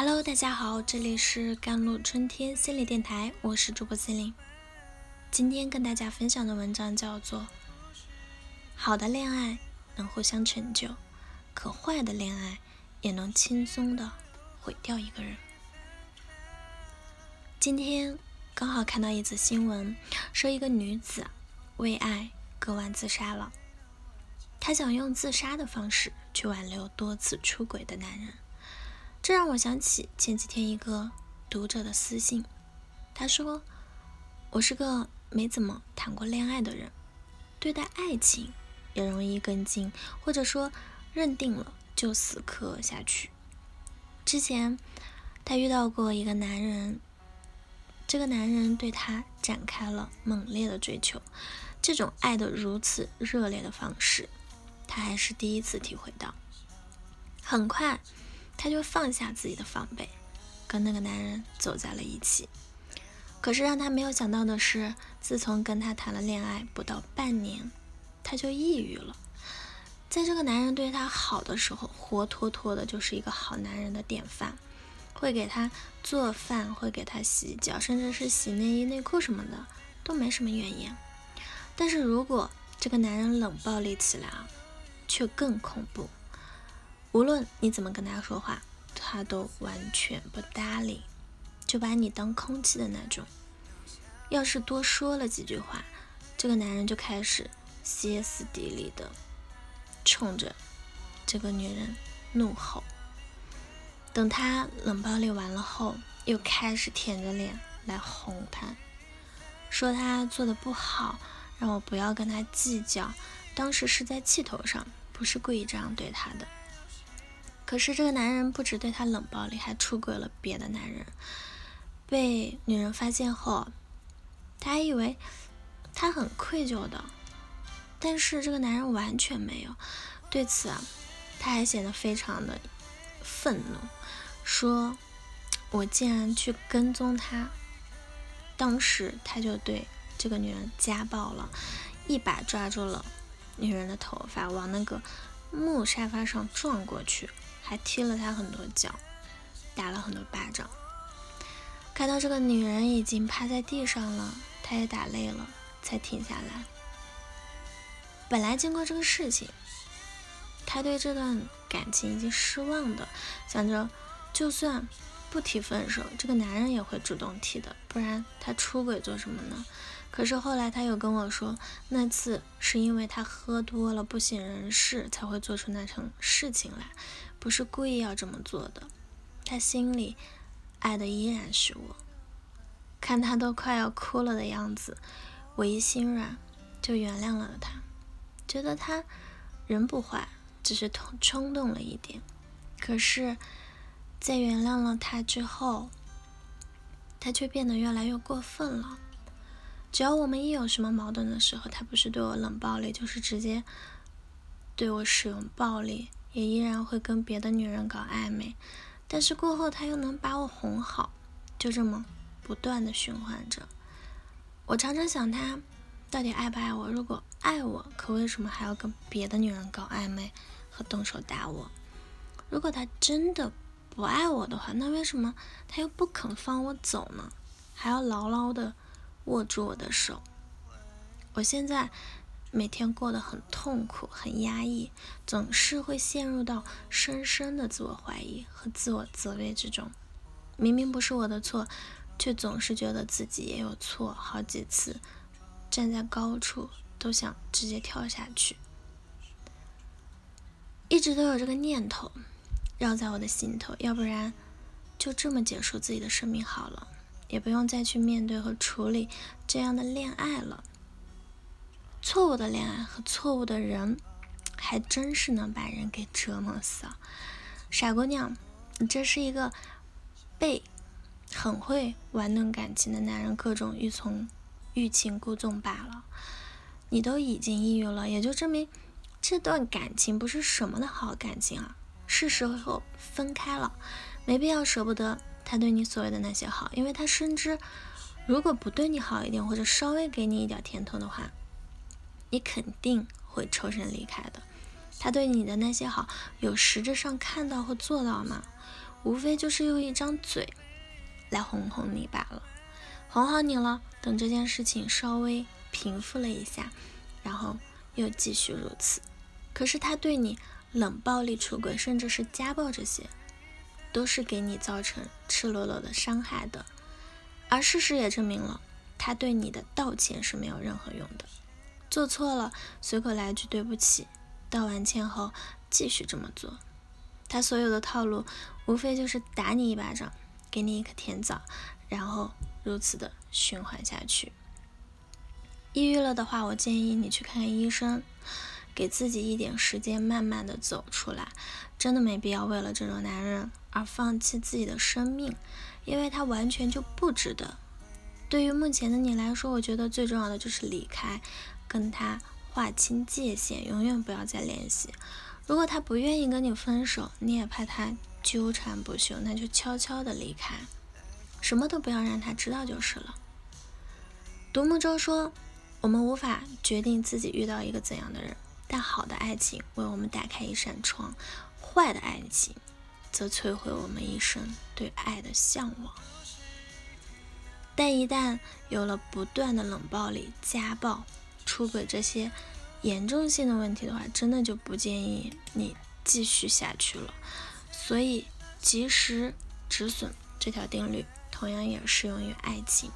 Hello，大家好，这里是甘露春天心理电台，我是主播心灵。今天跟大家分享的文章叫做《好的恋爱能互相成就，可坏的恋爱也能轻松的毁掉一个人》。今天刚好看到一则新闻，说一个女子为爱割腕自杀了。她想用自杀的方式去挽留多次出轨的男人。这让我想起前几天一个读者的私信，他说：“我是个没怎么谈过恋爱的人，对待爱情也容易跟进，或者说认定了就死磕下去。之前他遇到过一个男人，这个男人对他展开了猛烈的追求，这种爱的如此热烈的方式，他还是第一次体会到。很快。”他就放下自己的防备，跟那个男人走在了一起。可是让他没有想到的是，自从跟他谈了恋爱不到半年，他就抑郁了。在这个男人对他好的时候，活脱脱的就是一个好男人的典范，会给他做饭，会给他洗脚，甚至是洗内衣内裤什么的都没什么怨言。但是如果这个男人冷暴力起来啊，却更恐怖。无论你怎么跟他说话，他都完全不搭理，就把你当空气的那种。要是多说了几句话，这个男人就开始歇斯底里的冲着这个女人怒吼。等他冷暴力完了后，又开始舔着脸来哄她，说他做的不好，让我不要跟他计较。当时是在气头上，不是故意这样对他的。可是这个男人不止对她冷暴力，还出轨了别的男人。被女人发现后，他还以为他很愧疚的，但是这个男人完全没有。对此，他还显得非常的愤怒，说：“我竟然去跟踪他。”当时他就对这个女人家暴了，一把抓住了女人的头发，往那个木沙发上撞过去。还踢了他很多脚，打了很多巴掌。看到这个女人已经趴在地上了，他也打累了，才停下来。本来经过这个事情，他对这段感情已经失望的，想着就算不提分手，这个男人也会主动提的，不然他出轨做什么呢？可是后来他又跟我说，那次是因为他喝多了不省人事，才会做出那层事情来。不是故意要这么做的，他心里爱的依然是我。看他都快要哭了的样子，我一心软就原谅了他，觉得他人不坏，只是冲冲动了一点。可是，在原谅了他之后，他却变得越来越过分了。只要我们一有什么矛盾的时候，他不是对我冷暴力，就是直接对我使用暴力。也依然会跟别的女人搞暧昧，但是过后他又能把我哄好，就这么不断的循环着。我常常想他到底爱不爱我？如果爱我，可为什么还要跟别的女人搞暧昧和动手打我？如果他真的不爱我的话，那为什么他又不肯放我走呢？还要牢牢的握住我的手？我现在。每天过得很痛苦、很压抑，总是会陷入到深深的自我怀疑和自我责备之中。明明不是我的错，却总是觉得自己也有错。好几次站在高处都想直接跳下去，一直都有这个念头绕在我的心头。要不然就这么结束自己的生命好了，也不用再去面对和处理这样的恋爱了。错误的恋爱和错误的人，还真是能把人给折磨死啊！傻姑娘，你这是一个被很会玩弄感情的男人各种欲从欲擒故纵罢了。你都已经抑郁了，也就证明这段感情不是什么的好感情啊！是时候分开了，没必要舍不得他对你所谓的那些好，因为他深知，如果不对你好一点，或者稍微给你一点甜头的话。你肯定会抽身离开的。他对你的那些好，有实质上看到或做到吗？无非就是用一张嘴来哄哄你罢了。哄好你了，等这件事情稍微平复了一下，然后又继续如此。可是他对你冷暴力出轨，甚至是家暴，这些都是给你造成赤裸裸的伤害的。而事实也证明了，他对你的道歉是没有任何用的。做错了，随口来句对不起，道完歉后继续这么做。他所有的套路，无非就是打你一巴掌，给你一颗甜枣，然后如此的循环下去。抑郁了的话，我建议你去看看医生，给自己一点时间，慢慢的走出来。真的没必要为了这种男人而放弃自己的生命，因为他完全就不值得。对于目前的你来说，我觉得最重要的就是离开。跟他划清界限，永远不要再联系。如果他不愿意跟你分手，你也怕他纠缠不休，那就悄悄的离开，什么都不要让他知道就是了。独木舟说：“我们无法决定自己遇到一个怎样的人，但好的爱情为我们打开一扇窗，坏的爱情则摧毁我们一生对爱的向往。但一旦有了不断的冷暴力、家暴，出轨这些严重性的问题的话，真的就不建议你继续下去了。所以及时止损这条定律同样也适用于爱情，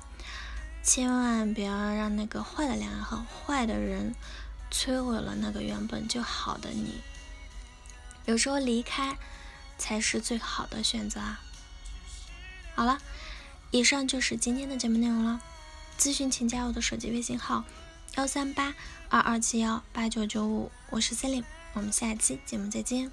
千万不要让那个坏的恋爱和坏的人摧毁了那个原本就好的你。有时候离开才是最好的选择啊！好了，以上就是今天的节目内容了。咨询请加我的手机微信号。幺三八二二七幺八九九五，我是 Celine，我们下期节目再见。